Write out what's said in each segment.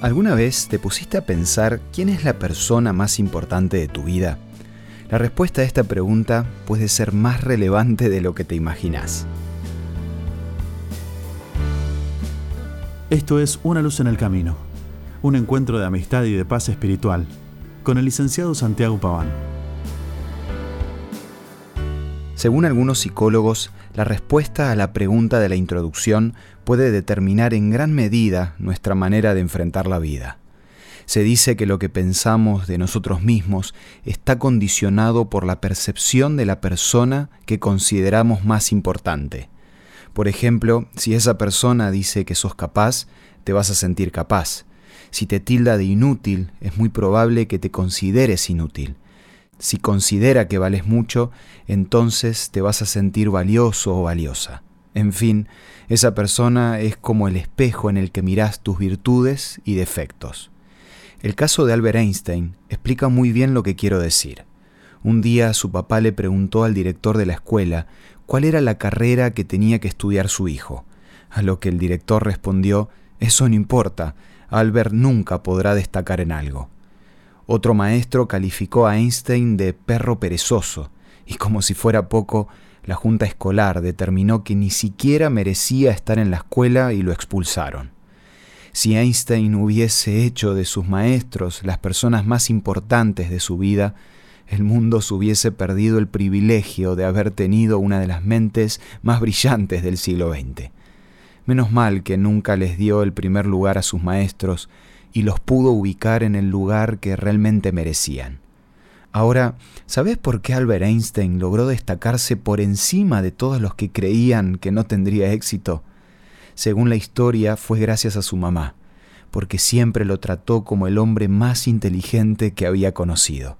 ¿Alguna vez te pusiste a pensar quién es la persona más importante de tu vida? La respuesta a esta pregunta puede ser más relevante de lo que te imaginas. Esto es Una luz en el camino, un encuentro de amistad y de paz espiritual, con el licenciado Santiago Paván. Según algunos psicólogos, la respuesta a la pregunta de la introducción puede determinar en gran medida nuestra manera de enfrentar la vida. Se dice que lo que pensamos de nosotros mismos está condicionado por la percepción de la persona que consideramos más importante. Por ejemplo, si esa persona dice que sos capaz, te vas a sentir capaz. Si te tilda de inútil, es muy probable que te consideres inútil. Si considera que vales mucho, entonces te vas a sentir valioso o valiosa. En fin, esa persona es como el espejo en el que mirás tus virtudes y defectos. El caso de Albert Einstein explica muy bien lo que quiero decir. Un día su papá le preguntó al director de la escuela cuál era la carrera que tenía que estudiar su hijo, a lo que el director respondió, eso no importa, Albert nunca podrá destacar en algo. Otro maestro calificó a Einstein de perro perezoso, y como si fuera poco, la junta escolar determinó que ni siquiera merecía estar en la escuela y lo expulsaron. Si Einstein hubiese hecho de sus maestros las personas más importantes de su vida, el mundo se hubiese perdido el privilegio de haber tenido una de las mentes más brillantes del siglo XX. Menos mal que nunca les dio el primer lugar a sus maestros y los pudo ubicar en el lugar que realmente merecían. Ahora, ¿sabes por qué Albert Einstein logró destacarse por encima de todos los que creían que no tendría éxito? Según la historia, fue gracias a su mamá, porque siempre lo trató como el hombre más inteligente que había conocido.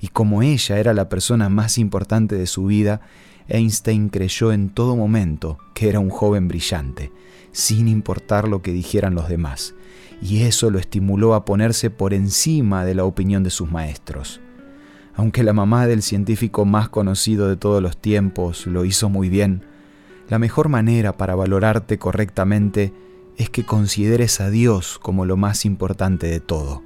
Y como ella era la persona más importante de su vida, Einstein creyó en todo momento que era un joven brillante, sin importar lo que dijeran los demás, y eso lo estimuló a ponerse por encima de la opinión de sus maestros. Aunque la mamá del científico más conocido de todos los tiempos lo hizo muy bien, la mejor manera para valorarte correctamente es que consideres a Dios como lo más importante de todo.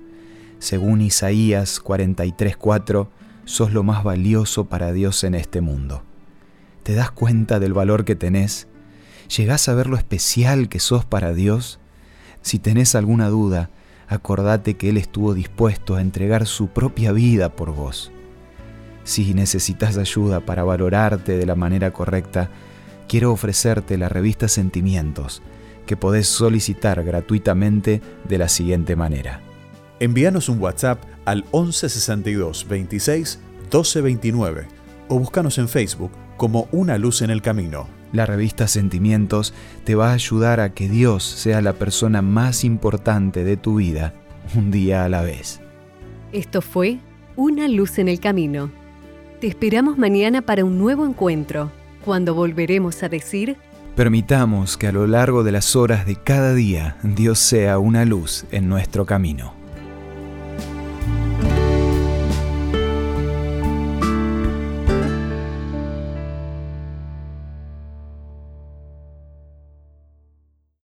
Según Isaías 43:4, sos lo más valioso para Dios en este mundo. ¿Te das cuenta del valor que tenés? ¿Llegás a ver lo especial que sos para Dios? Si tenés alguna duda, acordate que Él estuvo dispuesto a entregar su propia vida por vos. Si necesitas ayuda para valorarte de la manera correcta, quiero ofrecerte la revista Sentimientos, que podés solicitar gratuitamente de la siguiente manera. Envíanos un WhatsApp al 1162 26 1229 o búscanos en Facebook como Una Luz en el Camino. La revista Sentimientos te va a ayudar a que Dios sea la persona más importante de tu vida, un día a la vez. Esto fue Una luz en el camino. Te esperamos mañana para un nuevo encuentro, cuando volveremos a decir... Permitamos que a lo largo de las horas de cada día Dios sea una luz en nuestro camino.